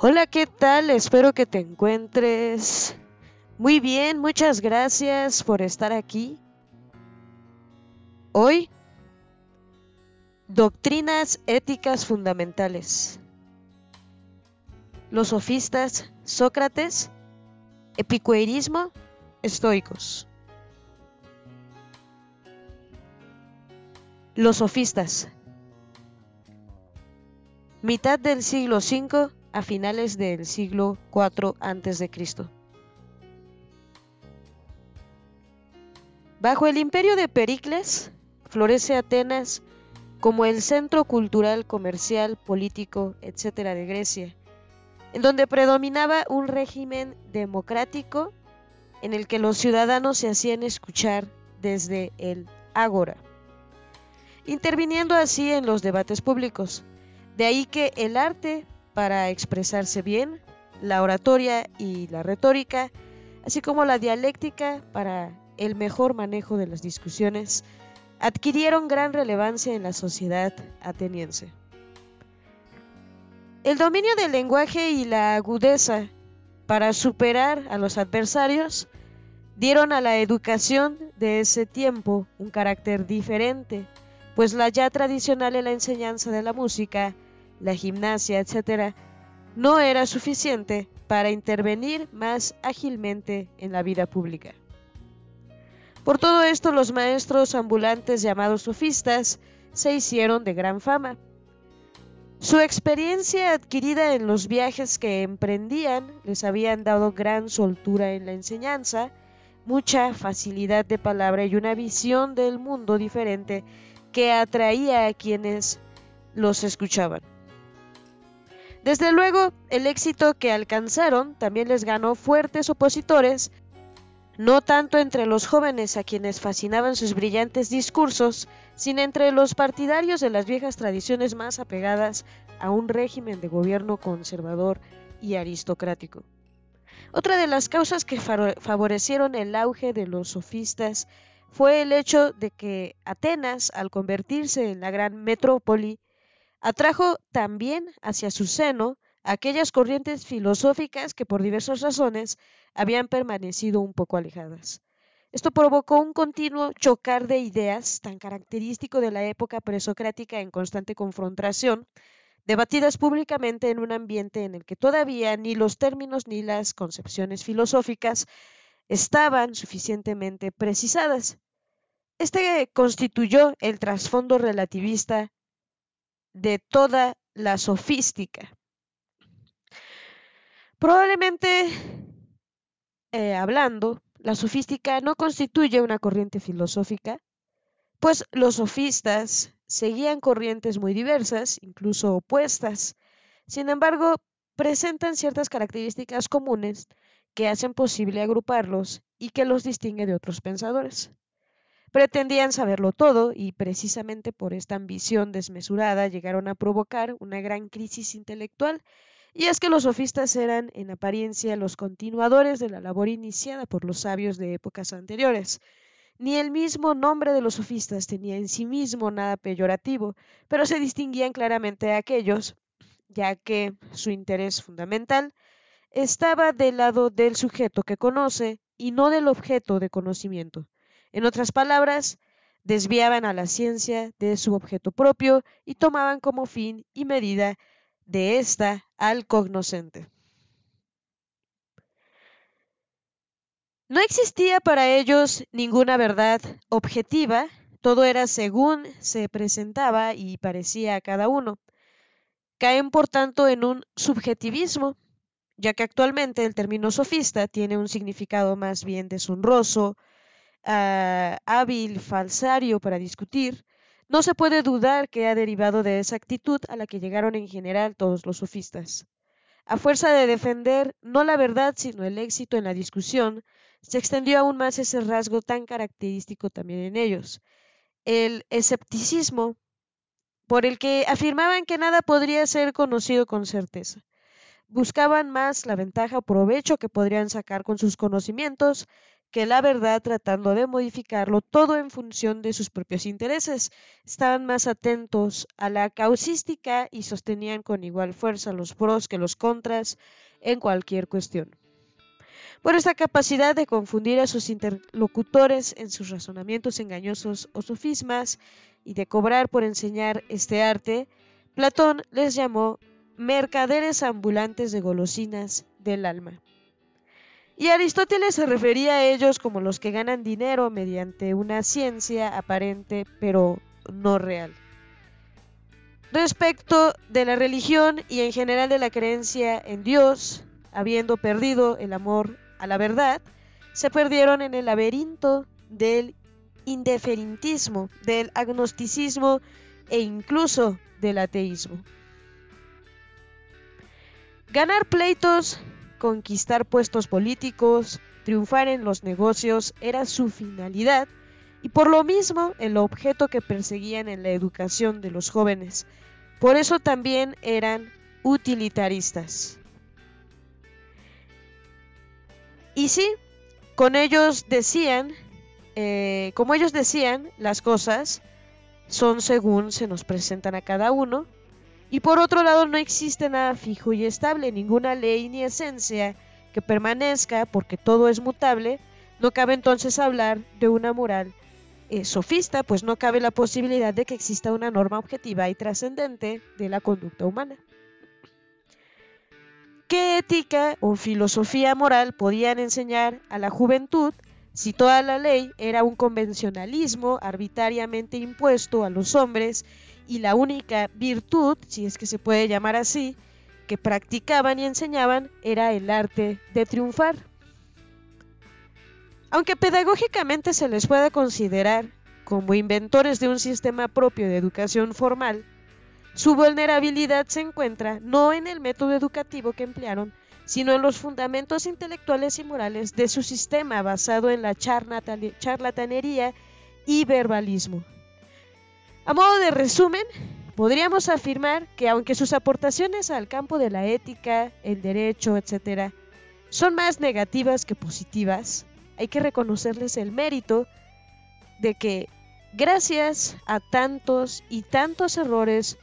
Hola, ¿qué tal? Espero que te encuentres muy bien. Muchas gracias por estar aquí. Hoy, doctrinas éticas fundamentales. Los sofistas, Sócrates, epicuerismo, estoicos. Los sofistas. Mitad del siglo V a finales del siglo IV a.C. Bajo el imperio de Pericles, florece Atenas como el centro cultural, comercial, político, etc. de Grecia, en donde predominaba un régimen democrático en el que los ciudadanos se hacían escuchar desde el ágora interviniendo así en los debates públicos. De ahí que el arte para expresarse bien, la oratoria y la retórica, así como la dialéctica para el mejor manejo de las discusiones, adquirieron gran relevancia en la sociedad ateniense. El dominio del lenguaje y la agudeza para superar a los adversarios dieron a la educación de ese tiempo un carácter diferente pues la ya tradicional en la enseñanza de la música, la gimnasia, etc., no era suficiente para intervenir más ágilmente en la vida pública. Por todo esto, los maestros ambulantes llamados sofistas se hicieron de gran fama. Su experiencia adquirida en los viajes que emprendían les habían dado gran soltura en la enseñanza, mucha facilidad de palabra y una visión del mundo diferente que atraía a quienes los escuchaban. Desde luego, el éxito que alcanzaron también les ganó fuertes opositores, no tanto entre los jóvenes a quienes fascinaban sus brillantes discursos, sino entre los partidarios de las viejas tradiciones más apegadas a un régimen de gobierno conservador y aristocrático. Otra de las causas que favorecieron el auge de los sofistas fue el hecho de que Atenas, al convertirse en la gran metrópoli, atrajo también hacia su seno aquellas corrientes filosóficas que por diversas razones habían permanecido un poco alejadas. Esto provocó un continuo chocar de ideas tan característico de la época presocrática en constante confrontación, debatidas públicamente en un ambiente en el que todavía ni los términos ni las concepciones filosóficas estaban suficientemente precisadas. Este constituyó el trasfondo relativista de toda la sofística. Probablemente, eh, hablando, la sofística no constituye una corriente filosófica, pues los sofistas seguían corrientes muy diversas, incluso opuestas. Sin embargo, presentan ciertas características comunes que hacen posible agruparlos y que los distingue de otros pensadores. Pretendían saberlo todo y precisamente por esta ambición desmesurada llegaron a provocar una gran crisis intelectual y es que los sofistas eran en apariencia los continuadores de la labor iniciada por los sabios de épocas anteriores. Ni el mismo nombre de los sofistas tenía en sí mismo nada peyorativo, pero se distinguían claramente de aquellos, ya que su interés fundamental estaba del lado del sujeto que conoce y no del objeto de conocimiento. En otras palabras, desviaban a la ciencia de su objeto propio y tomaban como fin y medida de ésta al cognoscente. No existía para ellos ninguna verdad objetiva, todo era según se presentaba y parecía a cada uno. Caen, por tanto, en un subjetivismo ya que actualmente el término sofista tiene un significado más bien deshonroso, ah, hábil, falsario para discutir, no se puede dudar que ha derivado de esa actitud a la que llegaron en general todos los sofistas. A fuerza de defender no la verdad, sino el éxito en la discusión, se extendió aún más ese rasgo tan característico también en ellos, el escepticismo, por el que afirmaban que nada podría ser conocido con certeza buscaban más la ventaja o provecho que podrían sacar con sus conocimientos que la verdad tratando de modificarlo todo en función de sus propios intereses. Estaban más atentos a la causística y sostenían con igual fuerza los pros que los contras en cualquier cuestión. Por esta capacidad de confundir a sus interlocutores en sus razonamientos engañosos o sofismas y de cobrar por enseñar este arte, Platón les llamó mercaderes ambulantes de golosinas del alma. Y Aristóteles se refería a ellos como los que ganan dinero mediante una ciencia aparente pero no real. Respecto de la religión y en general de la creencia en Dios, habiendo perdido el amor a la verdad, se perdieron en el laberinto del indiferintismo, del agnosticismo e incluso del ateísmo. Ganar pleitos conquistar puestos políticos, triunfar en los negocios era su finalidad y por lo mismo el objeto que perseguían en la educación de los jóvenes. Por eso también eran utilitaristas. Y sí, con ellos decían, eh, como ellos decían, las cosas son según se nos presentan a cada uno y por otro lado, no existe nada fijo y estable, ninguna ley ni esencia que permanezca, porque todo es mutable. No cabe entonces hablar de una moral eh, sofista, pues no cabe la posibilidad de que exista una norma objetiva y trascendente de la conducta humana. ¿Qué ética o filosofía moral podían enseñar a la juventud si toda la ley era un convencionalismo arbitrariamente impuesto a los hombres y la única virtud, si es que se puede llamar así, que practicaban y enseñaban era el arte de triunfar. Aunque pedagógicamente se les puede considerar como inventores de un sistema propio de educación formal, su vulnerabilidad se encuentra no en el método educativo que emplearon, sino en los fundamentos intelectuales y morales de su sistema basado en la charlatanería y verbalismo. A modo de resumen, podríamos afirmar que aunque sus aportaciones al campo de la ética, el derecho, etc., son más negativas que positivas, hay que reconocerles el mérito de que gracias a tantos y tantos errores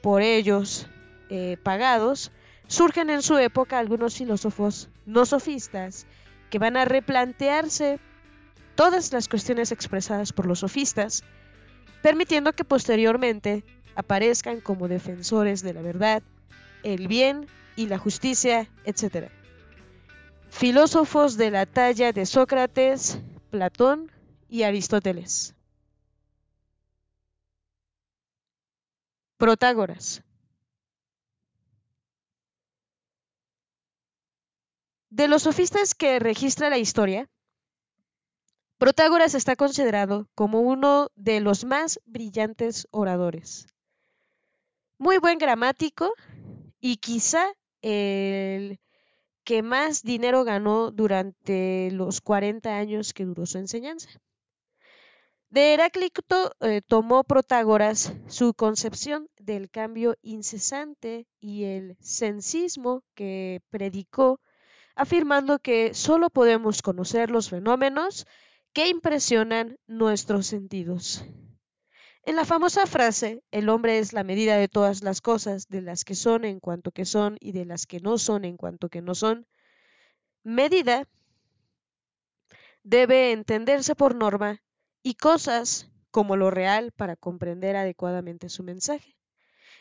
por ellos eh, pagados, surgen en su época algunos filósofos no sofistas que van a replantearse todas las cuestiones expresadas por los sofistas permitiendo que posteriormente aparezcan como defensores de la verdad, el bien y la justicia, etc. Filósofos de la talla de Sócrates, Platón y Aristóteles. Protágoras. De los sofistas que registra la historia, Protágoras está considerado como uno de los más brillantes oradores. Muy buen gramático y quizá el que más dinero ganó durante los 40 años que duró su enseñanza. De Heráclito eh, tomó Protágoras su concepción del cambio incesante y el sensismo que predicó, afirmando que solo podemos conocer los fenómenos que impresionan nuestros sentidos. En la famosa frase, el hombre es la medida de todas las cosas, de las que son en cuanto que son y de las que no son en cuanto que no son, medida debe entenderse por norma y cosas como lo real para comprender adecuadamente su mensaje.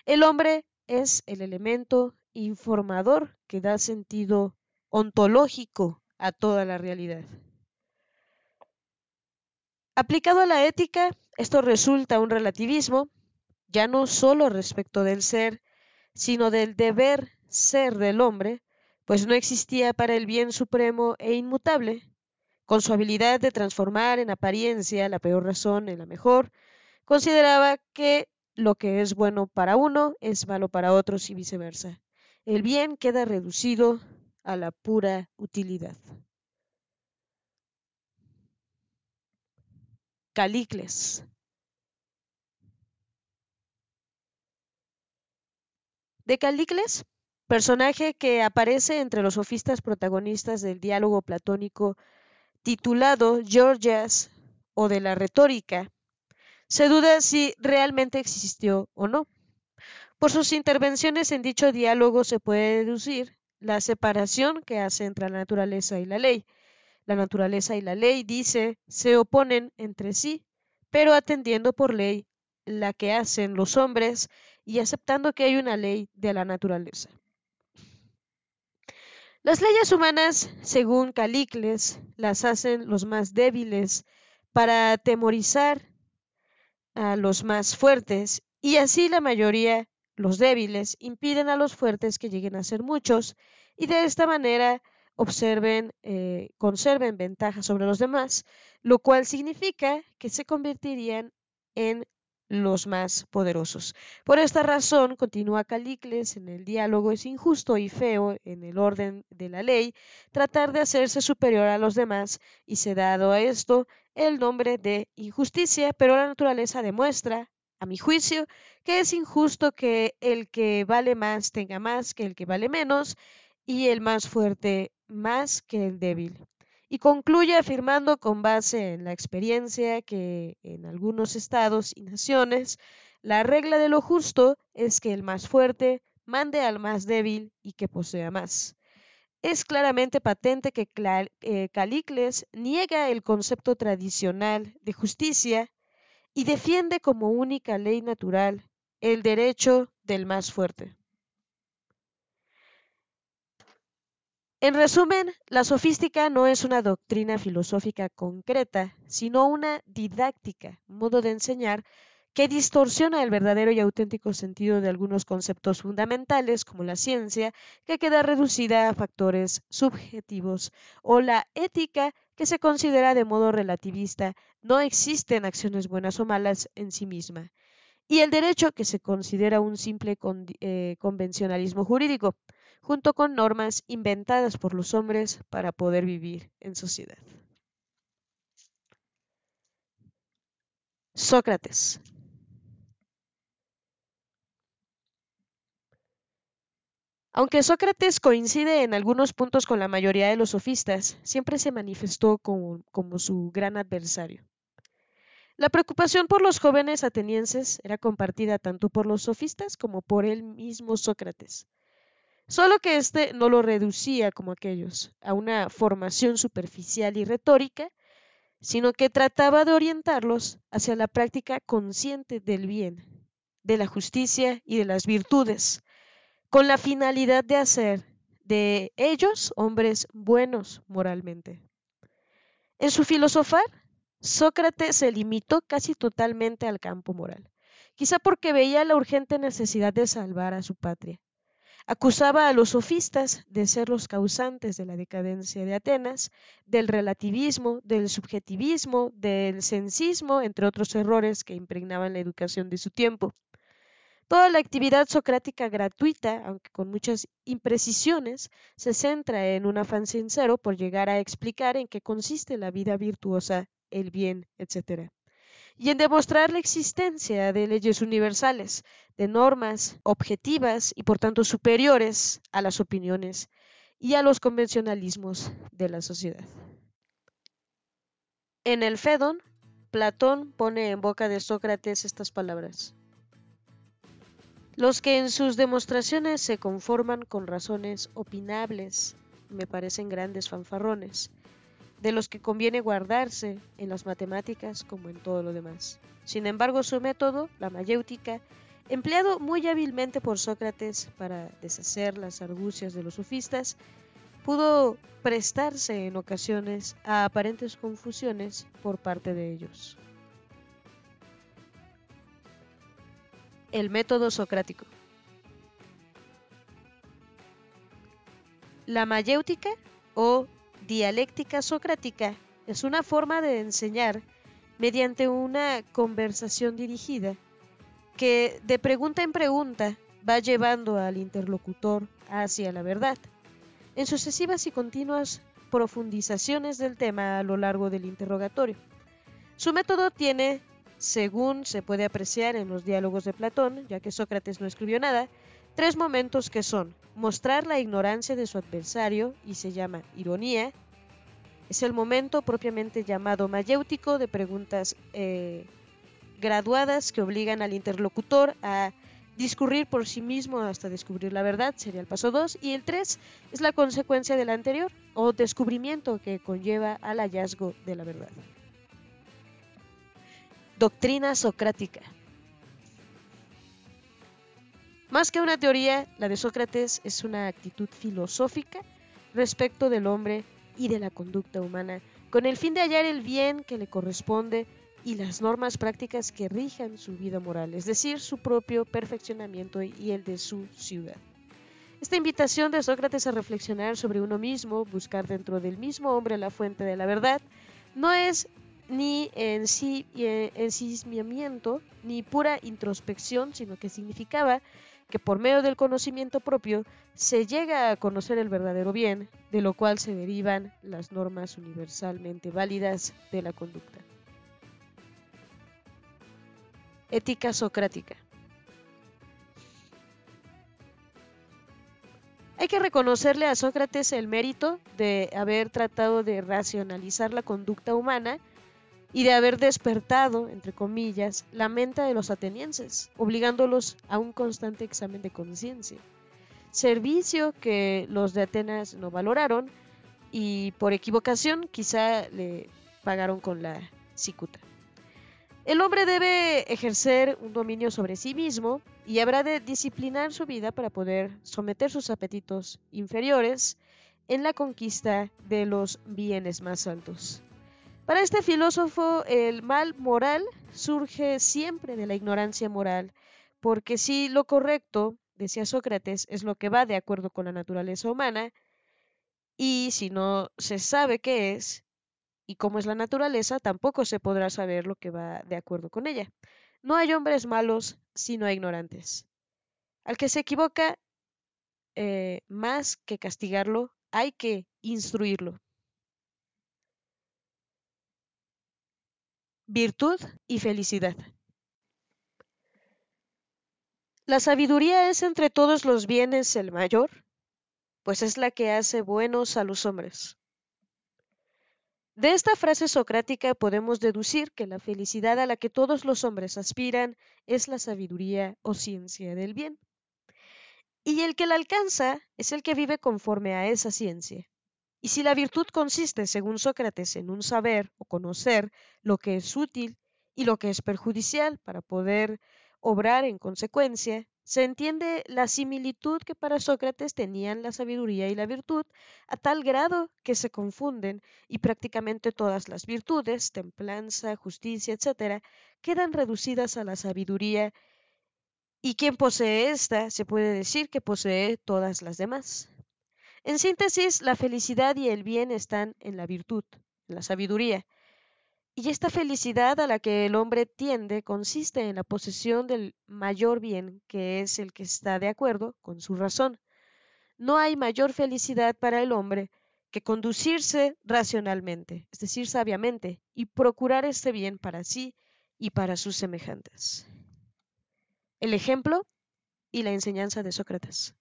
El hombre es el elemento informador que da sentido ontológico a toda la realidad. Aplicado a la ética, esto resulta un relativismo, ya no solo respecto del ser, sino del deber ser del hombre, pues no existía para el bien supremo e inmutable, con su habilidad de transformar en apariencia la peor razón en la mejor, consideraba que lo que es bueno para uno es malo para otros y viceversa. El bien queda reducido a la pura utilidad. Calicles. De Calicles, personaje que aparece entre los sofistas protagonistas del diálogo platónico titulado Georgias o de la retórica, se duda si realmente existió o no. Por sus intervenciones en dicho diálogo se puede deducir la separación que hace entre la naturaleza y la ley. La naturaleza y la ley, dice, se oponen entre sí, pero atendiendo por ley la que hacen los hombres y aceptando que hay una ley de la naturaleza. Las leyes humanas, según Calicles, las hacen los más débiles para atemorizar a los más fuertes y así la mayoría, los débiles, impiden a los fuertes que lleguen a ser muchos y de esta manera observen, eh, conserven ventaja sobre los demás, lo cual significa que se convertirían en los más poderosos. Por esta razón, continúa Calicles, en el diálogo es injusto y feo en el orden de la ley tratar de hacerse superior a los demás y se dado a esto el nombre de injusticia, pero la naturaleza demuestra, a mi juicio, que es injusto que el que vale más tenga más que el que vale menos y el más fuerte más que el débil y concluye afirmando con base en la experiencia que en algunos estados y naciones la regla de lo justo es que el más fuerte mande al más débil y que posea más. Es claramente patente que eh, Calicles niega el concepto tradicional de justicia y defiende como única ley natural el derecho del más fuerte. En resumen, la sofística no es una doctrina filosófica concreta, sino una didáctica, modo de enseñar que distorsiona el verdadero y auténtico sentido de algunos conceptos fundamentales como la ciencia, que queda reducida a factores subjetivos, o la ética, que se considera de modo relativista, no existen acciones buenas o malas en sí misma, y el derecho, que se considera un simple eh, convencionalismo jurídico junto con normas inventadas por los hombres para poder vivir en sociedad. Sócrates. Aunque Sócrates coincide en algunos puntos con la mayoría de los sofistas, siempre se manifestó como, su gran adversario. La preocupación por los jóvenes atenienses era compartida tanto por los sofistas como por el mismo Sócrates. Solo que éste no lo reducía como aquellos a una formación superficial y retórica, sino que trataba de orientarlos hacia la práctica consciente del bien, de la justicia y de las virtudes, con la finalidad de hacer de ellos hombres buenos moralmente. En su filosofar, Sócrates se limitó casi totalmente al campo moral, quizá porque veía la urgente necesidad de salvar a su patria Acusaba a los sofistas de ser los causantes de la decadencia de Atenas, del relativismo, del subjetivismo, del sensismo, entre otros errores que impregnaban la educación de su tiempo. Toda la actividad socrática gratuita, aunque con muchas imprecisiones, se centra en un afán sincero por llegar a explicar en qué consiste la vida virtuosa, el bien, etc y en demostrar la existencia de leyes universales, de normas objetivas y por tanto superiores a las opiniones y a los convencionalismos de la sociedad. En el Fedon, Platón pone en boca de Sócrates estas palabras. Los que en sus demostraciones se conforman con razones opinables me parecen grandes fanfarrones, de los que conviene guardarse en las matemáticas como en todo lo demás. Sin embargo, su método, la mayéutica, empleado muy hábilmente por Sócrates para deshacer las argucias de los sofistas, pudo prestarse en ocasiones a aparentes confusiones por parte de ellos. El método socrático. La mayéutica o dialéctica socrática es una forma de enseñar mediante una conversación dirigida que de pregunta en pregunta va llevando al interlocutor hacia la verdad, en sucesivas y continuas profundizaciones del tema a lo largo del interrogatorio. Su método tiene, según se puede apreciar en los diálogos de Platón, ya que Sócrates no escribió nada, tres momentos que son mostrar la ignorancia de su adversario y se llama ironía, Es el momento propiamente llamado mayéutico de preguntas eh, graduadas que obligan al interlocutor a discurrir por sí mismo hasta descubrir la verdad, sería el paso 2, y el 3 es la consecuencia del anterior o descubrimiento que conlleva al hallazgo de la verdad. Doctrina socrática. Más que una teoría, la de Sócrates es una actitud filosófica respecto del hombre y de la conducta humana, con el fin de hallar el bien que le corresponde y las normas prácticas que rijan su vida moral, es decir, su propio perfeccionamiento y el de su ciudad. Esta invitación de Sócrates a reflexionar sobre uno mismo, buscar dentro del mismo hombre la fuente de la verdad, no es ni en sí ensimismamiento ni pura introspección, sino que significaba que por medio del conocimiento propio se llega a conocer el verdadero bien, de lo cual se derivan las normas universalmente válidas de la conducta. Ética socrática. Hay que reconocerle a Sócrates el mérito de haber tratado de racionalizar la conducta humana y de haber despertado, entre comillas, la mente de los atenienses, obligándolos a un constante examen de conciencia. Servicio que los de Atenas no valoraron y por equivocación quizá le pagaron con la cicuta. El hombre debe ejercer un dominio sobre sí mismo y habrá de disciplinar su vida para poder someter sus apetitos inferiores en la conquista de los bienes más altos. Para este filósofo, el mal moral surge siempre de la ignorancia moral, porque si lo correcto, decía Sócrates, es lo que va de acuerdo con la naturaleza humana, y si no se sabe qué es, y como es la naturaleza, tampoco se podrá saber lo que va de acuerdo con ella. No hay hombres malos, sino ignorantes. Al que se equivoca, eh, más que castigarlo, hay que instruirlo. Virtud y felicidad. La sabiduría es entre todos los bienes el mayor, pues es la que hace buenos a los hombres. De esta frase socrática podemos deducir que la felicidad a la que todos los hombres aspiran es la sabiduría o ciencia del bien. Y el que la alcanza es el que vive conforme a esa ciencia. Y si la virtud consiste, según Sócrates, en un saber o conocer lo que es útil y lo que es perjudicial para poder obrar en consecuencia, se entiende la similitud que para Sócrates tenían la sabiduría y la virtud a tal grado que se confunden y prácticamente todas las virtudes, templanza, justicia, etc., quedan reducidas a la sabiduría y quien posee esta se puede decir que posee todas las demás. En síntesis, la felicidad y el bien están en la virtud, en la sabiduría, y esta felicidad a la que el hombre tiende consiste en la posesión del mayor bien, que es el que está de acuerdo con su razón. No hay mayor felicidad para el hombre que conducirse racionalmente, es decir, sabiamente, y procurar este bien para sí y para sus semejantes. El ejemplo y la enseñanza de Sócrates.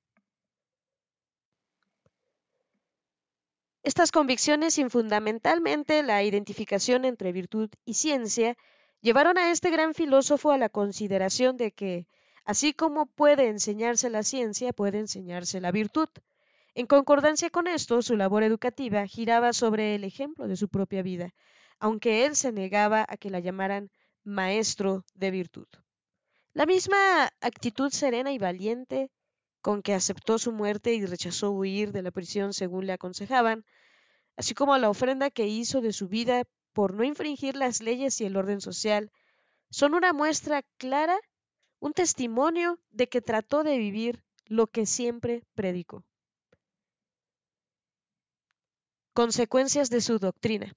Estas convicciones y fundamentalmente la identificación entre virtud y ciencia llevaron a este gran filósofo a la consideración de que, así como puede enseñarse la ciencia, puede enseñarse la virtud. En concordancia con esto, su labor educativa giraba sobre el ejemplo de su propia vida, aunque él se negaba a que la llamaran maestro de virtud. La misma actitud serena y valiente con que aceptó su muerte y rechazó huir de la prisión según le aconsejaban, así como la ofrenda que hizo de su vida por no infringir las leyes y el orden social, son una muestra clara, un testimonio de que trató de vivir lo que siempre predicó. Consecuencias de su doctrina.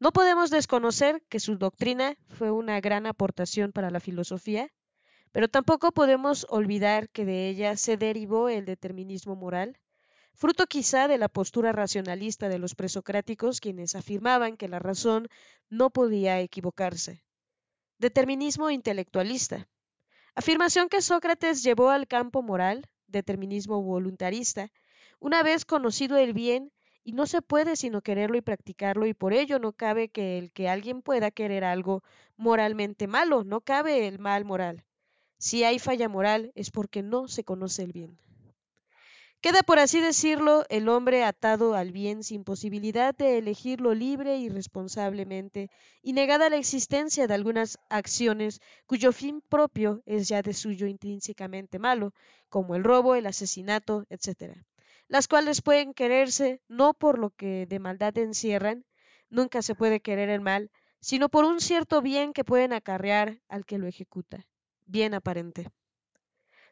No podemos desconocer que su doctrina fue una gran aportación para la filosofía pero tampoco podemos olvidar que de ella se derivó el determinismo moral, fruto quizá de la postura racionalista de los presocráticos quienes afirmaban que la razón no podía equivocarse. Determinismo intelectualista. Afirmación que Sócrates llevó al campo moral, determinismo voluntarista, Una vez conocido el bien, y no se puede sino quererlo y practicarlo, y por ello no cabe que el que alguien pueda querer algo moralmente malo, no cabe el mal moral. Si hay falla moral es porque no se conoce el bien. Queda, por así decirlo, el hombre atado al bien sin posibilidad de elegirlo libre y responsablemente, y negada la existencia de algunas acciones cuyo fin propio es ya de suyo intrínsecamente malo, como el robo, el asesinato, etc., las cuales pueden quererse no por lo que de maldad encierran, nunca se puede querer el mal, sino por un cierto bien que pueden acarrear al que lo ejecuta, bien aparente.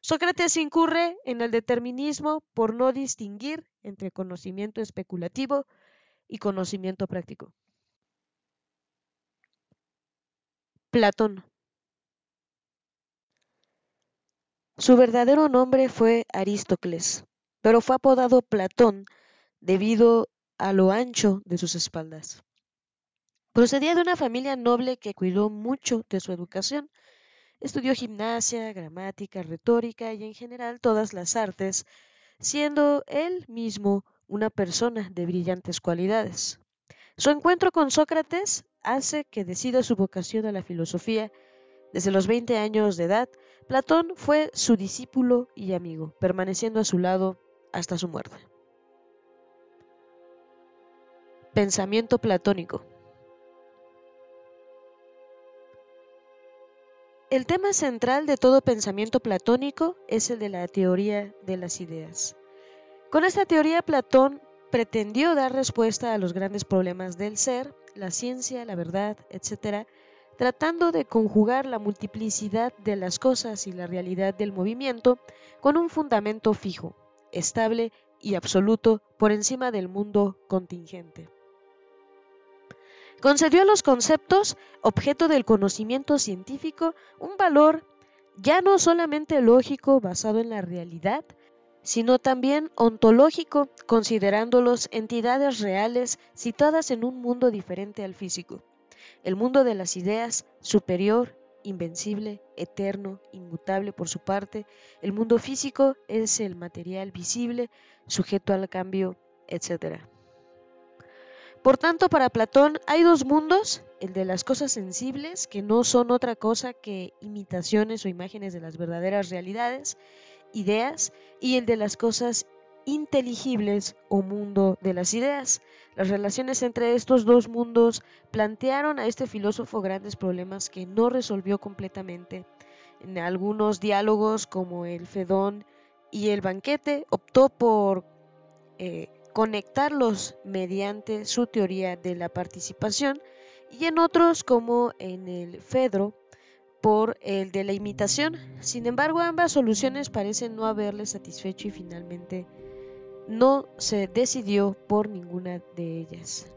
Sócrates incurre en el determinismo por no distinguir entre conocimiento especulativo y conocimiento práctico. Platón. Su verdadero nombre fue Aristócles, pero fue apodado Platón debido a lo ancho de sus espaldas. Procedía de una familia noble que cuidó mucho de su educación Estudió gimnasia, gramática, retórica y en general todas las artes, siendo él mismo una persona de brillantes cualidades. Su encuentro con Sócrates hace que decida su vocación a la filosofía. Desde los 20 años de edad, Platón fue su discípulo y amigo, permaneciendo a su lado hasta su muerte. Pensamiento platónico. El tema central de todo pensamiento platónico es el de la teoría de las ideas. Con esta teoría Platón pretendió dar respuesta a los grandes problemas del ser, la ciencia, la verdad, etc., tratando de conjugar la multiplicidad de las cosas y la realidad del movimiento con un fundamento fijo, estable y absoluto por encima del mundo contingente. Concedió a los conceptos, objeto del conocimiento científico, un valor ya no solamente lógico basado en la realidad, sino también ontológico, considerándolos entidades reales situadas en un mundo diferente al físico, el mundo de las ideas, superior, invencible, eterno, inmutable por su parte, el mundo físico es el material visible, sujeto al cambio, etc. Por tanto, para Platón hay dos mundos, el de las cosas sensibles, que no son otra cosa que imitaciones o imágenes de las verdaderas realidades, ideas, y el de las cosas inteligibles o mundo de las ideas. Las relaciones entre estos dos mundos plantearon a este filósofo grandes problemas que no resolvió completamente. En algunos diálogos como el Fedón y el Banquete optó por eh, conectarlos mediante su teoría de la participación y en otros como en el Fedro por el de la imitación. Sin embargo, ambas soluciones parecen no haberle satisfecho y finalmente no se decidió por ninguna de ellas.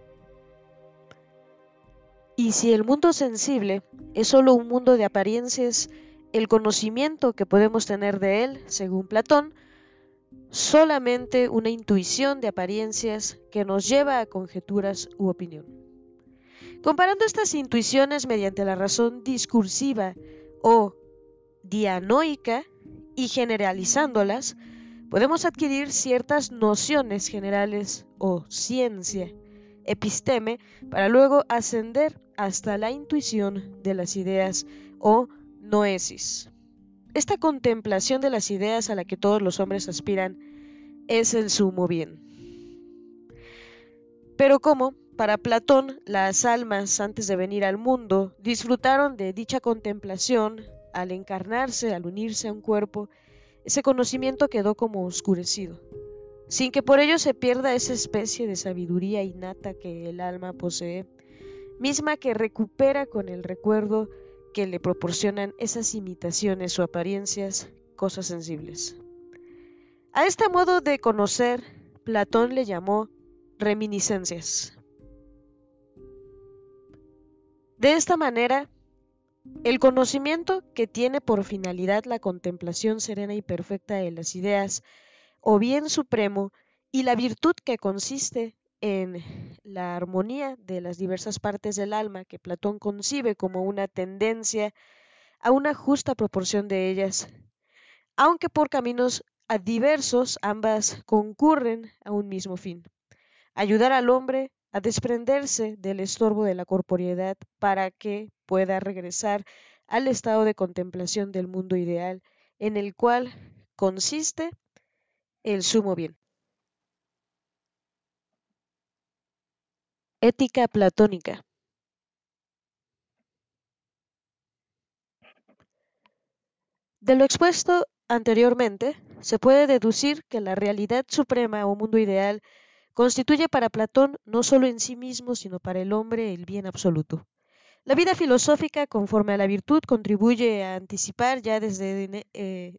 Y si el mundo sensible es solo un mundo de apariencias, el conocimiento que podemos tener de él, según Platón, solamente una intuición de apariencias que nos lleva a conjeturas u opinión. Comparando estas intuiciones mediante la razón discursiva o dianoica y generalizándolas, podemos adquirir ciertas nociones generales o ciencia, episteme, para luego ascender hasta la intuición de las ideas o noesis. Esta contemplación de las ideas a la que todos los hombres aspiran es el sumo bien. Pero como, para Platón, las almas antes de venir al mundo disfrutaron de dicha contemplación al encarnarse, al unirse a un cuerpo, ese conocimiento quedó como oscurecido, sin que por ello se pierda esa especie de sabiduría innata que el alma posee, misma que recupera con el recuerdo que le proporcionan esas imitaciones o apariencias, cosas sensibles. A este modo de conocer, Platón le llamó reminiscencias. De esta manera, el conocimiento que tiene por finalidad la contemplación serena y perfecta de las ideas, o bien supremo, y la virtud que consiste en la armonía de las diversas partes del alma que Platón concibe como una tendencia a una justa proporción de ellas, aunque por caminos diversos, ambas concurren a un mismo fin, ayudar al hombre a desprenderse del estorbo de la corporeidad para que pueda regresar al estado de contemplación del mundo ideal en el cual consiste el sumo bien. Ética platónica. De lo expuesto anteriormente, se puede deducir que la realidad suprema o mundo ideal constituye para Platón no solo en sí mismo, sino para el hombre el bien absoluto. La vida filosófica, conforme a la virtud, contribuye a anticipar ya desde, eh,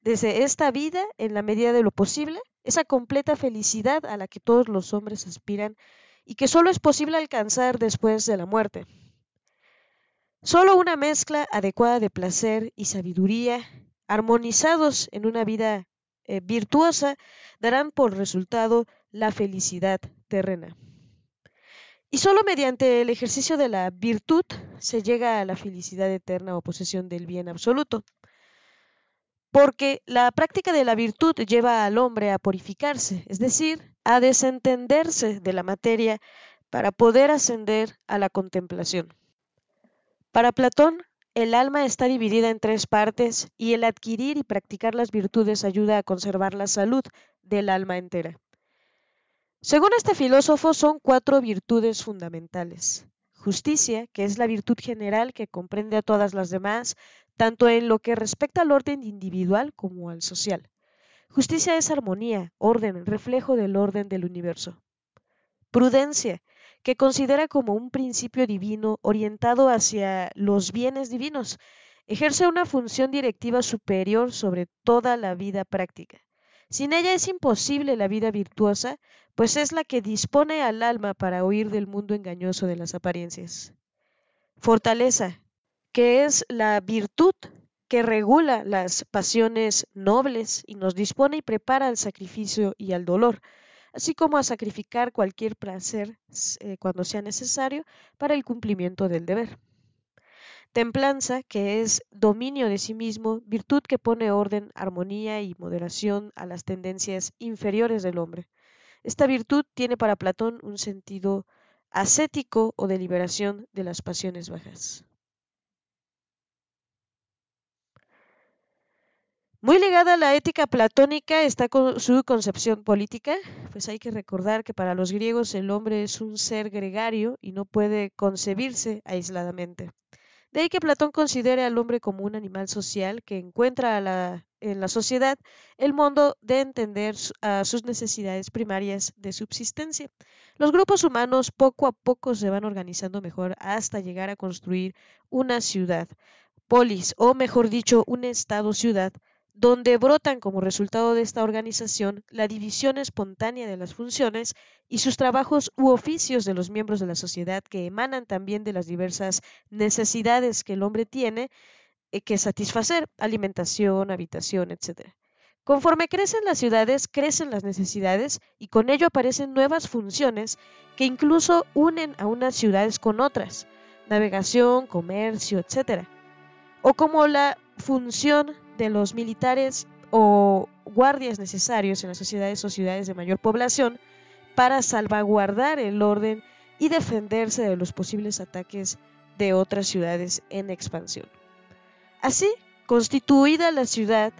desde esta vida, en la medida de lo posible, esa completa felicidad a la que todos los hombres aspiran y que solo es posible alcanzar después de la muerte. Solo una mezcla adecuada de placer y sabiduría, armonizados en una vida eh, virtuosa, darán por resultado la felicidad terrena. Y solo mediante el ejercicio de la virtud se llega a la felicidad eterna o posesión del bien absoluto. Porque la práctica de la virtud lleva al hombre a purificarse, es decir, a desentenderse de la materia para poder ascender a la contemplación. Para Platón, el alma está dividida en tres partes y el adquirir y practicar las virtudes ayuda a conservar la salud del alma entera. Según este filósofo, son cuatro virtudes fundamentales. Justicia, que es la virtud general que comprende a todas las demás, tanto en lo que respecta al orden individual como al social. Justicia es armonía, orden, reflejo del orden del universo. Prudencia, que considera como un principio divino orientado hacia los bienes divinos, ejerce una función directiva superior sobre toda la vida práctica. Sin ella es imposible la vida virtuosa, pues es la que dispone al alma para huir del mundo engañoso de las apariencias. Fortaleza, que es la virtud que regula las pasiones nobles y nos dispone y prepara al sacrificio y al dolor así como a sacrificar cualquier placer eh, cuando sea necesario para el cumplimiento del deber. Templanza, que es dominio de sí mismo, virtud que pone orden, armonía y moderación a las tendencias inferiores del hombre. Esta virtud tiene para Platón un sentido ascético o de liberación de las pasiones bajas. Muy ligada a la ética platónica está su concepción política, pues hay que recordar que para los griegos el hombre es un ser gregario y no puede concebirse aisladamente. De ahí que Platón considere al hombre como un animal social que encuentra en la sociedad el modo de entender a sus necesidades primarias de subsistencia. Los grupos humanos poco a poco se van organizando mejor hasta llegar a construir una ciudad, polis, o mejor dicho, un estado-ciudad, donde brotan como resultado de esta organización la división espontánea de las funciones y sus trabajos u oficios de los miembros de la sociedad que emanan también de las diversas necesidades que el hombre tiene eh, que satisfacer, alimentación, habitación, etc. Conforme crecen las ciudades, crecen las necesidades y con ello aparecen nuevas funciones que incluso unen a unas ciudades con otras, navegación, comercio, etc. O como la función de los militares o guardias necesarios en las sociedades o ciudades de mayor población para salvaguardar el orden y defenderse de los posibles ataques de otras ciudades en expansión. Así, constituida la ciudad,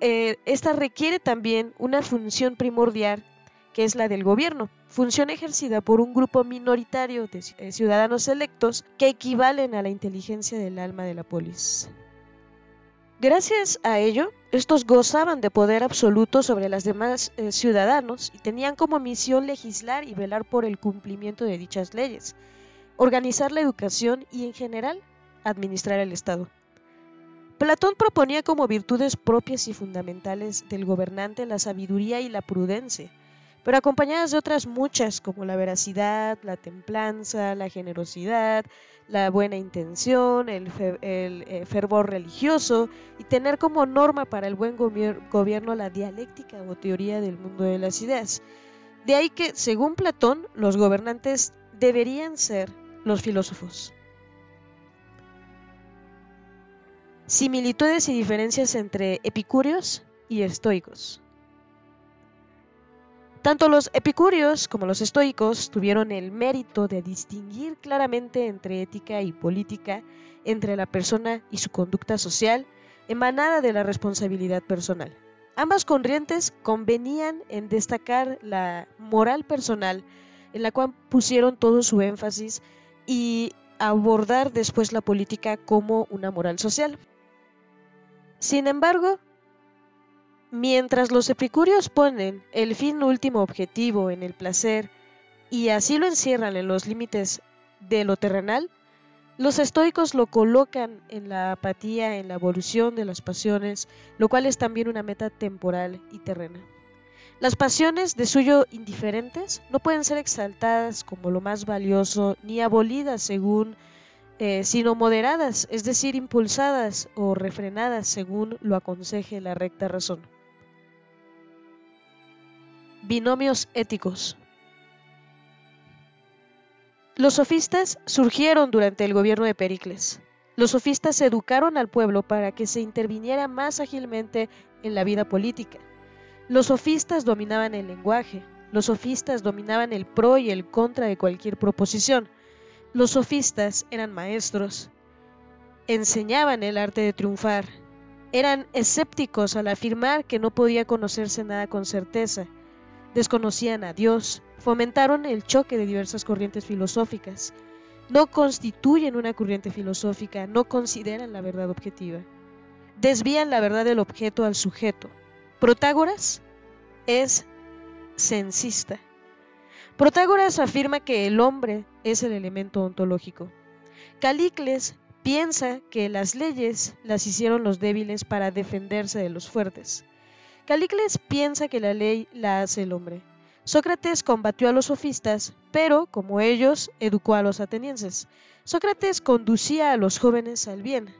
eh, esta requiere también una función primordial que es la del gobierno, función ejercida por un grupo minoritario de eh, ciudadanos electos que equivalen a la inteligencia del alma de la polis. Gracias a ello, estos gozaban de poder absoluto sobre los demás eh, ciudadanos y tenían como misión legislar y velar por el cumplimiento de dichas leyes, organizar la educación y en general administrar el Estado. Platón proponía como virtudes propias y fundamentales del gobernante la sabiduría y la prudencia, pero acompañadas de otras muchas como la veracidad, la templanza, la generosidad, la buena intención, el, eh, fervor religioso y tener como norma para el buen gobierno la dialéctica o teoría del mundo de las ideas. De ahí que, según Platón, los gobernantes deberían ser los filósofos. Similitudes y diferencias entre epicúreos, y estoicos. Tanto los epicúreos como los estoicos tuvieron el mérito de distinguir claramente entre ética y política, entre la persona y su conducta social, emanada de la responsabilidad personal. Ambas corrientes convenían en destacar la moral personal, en la cual pusieron todo su énfasis, y abordar después la política como una moral social. Sin embargo, mientras los epicúreos ponen el fin último objetivo en el placer y así lo encierran en los límites de lo terrenal, los estoicos lo colocan en la apatía, en la evolución de las pasiones, lo cual es también una meta temporal y terrena. Las pasiones de suyo indiferentes no pueden ser exaltadas como lo más valioso ni abolidas según, eh, sino moderadas, es decir, impulsadas o refrenadas según lo aconseje la recta razón. Binomios éticos. Los sofistas surgieron durante el gobierno de Pericles. Los sofistas educaron al pueblo para que se interviniera más ágilmente en la vida política. Los sofistas dominaban el lenguaje, los sofistas dominaban el pro y el contra de cualquier proposición. Los sofistas eran maestros, enseñaban el arte de triunfar, eran escépticos al afirmar que no podía conocerse nada con certeza, desconocían a Dios, fomentaron el choque de diversas corrientes filosóficas, no constituyen una corriente filosófica, no consideran la verdad objetiva, desvían la verdad del objeto al sujeto, Protágoras es censista. Protágoras afirma que el hombre es el elemento ontológico. Calicles piensa que las leyes las hicieron los débiles para defenderse de los fuertes. Calicles piensa que la ley la hace el hombre. Sócrates combatió a los sofistas, pero, como ellos, educó a los atenienses. Sócrates conducía a los jóvenes al bien.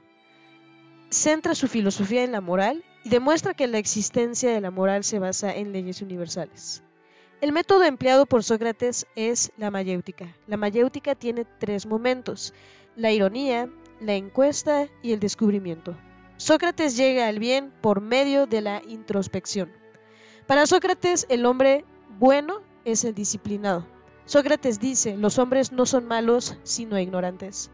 Centra su filosofía en la moral y demuestra que la existencia de la moral se basa en leyes universales. El método empleado por Sócrates es la mayéutica. La mayéutica tiene tres momentos, la ironía, la encuesta y el descubrimiento. Sócrates llega al bien por medio de la introspección. Para Sócrates, el hombre bueno es el disciplinado. Sócrates dice, los hombres no son malos, sino ignorantes.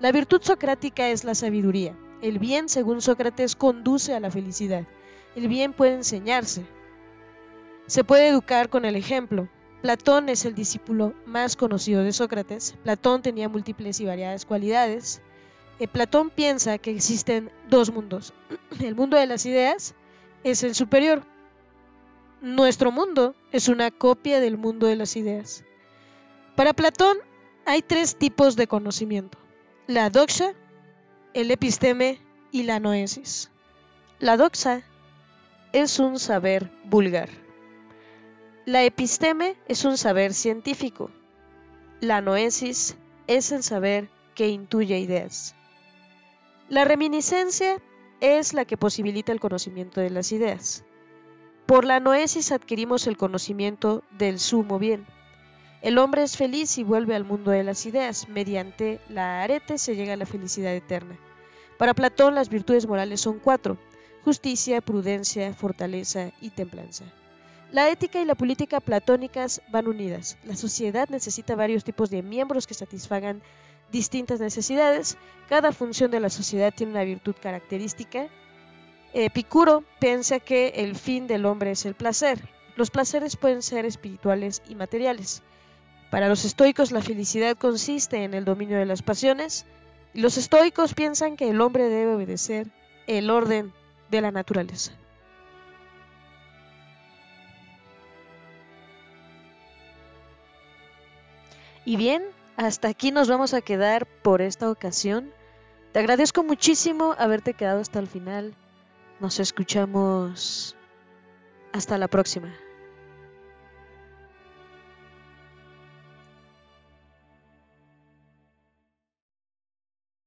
La virtud socrática es la sabiduría. El bien, según Sócrates, conduce a la felicidad. El bien puede enseñarse. Se puede educar con el ejemplo. Platón es el discípulo más conocido de Sócrates. Platón tenía múltiples y variadas cualidades. Eh, Platón piensa que existen dos mundos. El mundo de las ideas es el superior. Nuestro mundo es una copia del mundo de las ideas. Para Platón hay tres tipos de conocimiento. La doxa, el episteme y la noesis. La doxa es un saber vulgar. La episteme es un saber científico. La noesis es el saber que intuye ideas. La reminiscencia es la que posibilita el conocimiento de las ideas. Por la noesis adquirimos el conocimiento del sumo bien. El hombre es feliz y vuelve al mundo de las ideas. Mediante la arete se llega a la felicidad eterna. Para Platón las virtudes morales son cuatro, justicia, prudencia, fortaleza y templanza. La ética y la política platónicas van unidas. La sociedad necesita varios tipos de miembros que satisfagan distintas necesidades. Cada función de la sociedad tiene una virtud característica. Epicuro piensa que el fin del hombre es el placer. Los placeres pueden ser espirituales y materiales. Para los estoicos la felicidad consiste en el dominio de las pasiones y los estoicos piensan que el hombre debe obedecer el orden de la naturaleza. Y bien, hasta aquí nos vamos a quedar por esta ocasión. Te agradezco muchísimo haberte quedado hasta el final. Nos escuchamos hasta la próxima.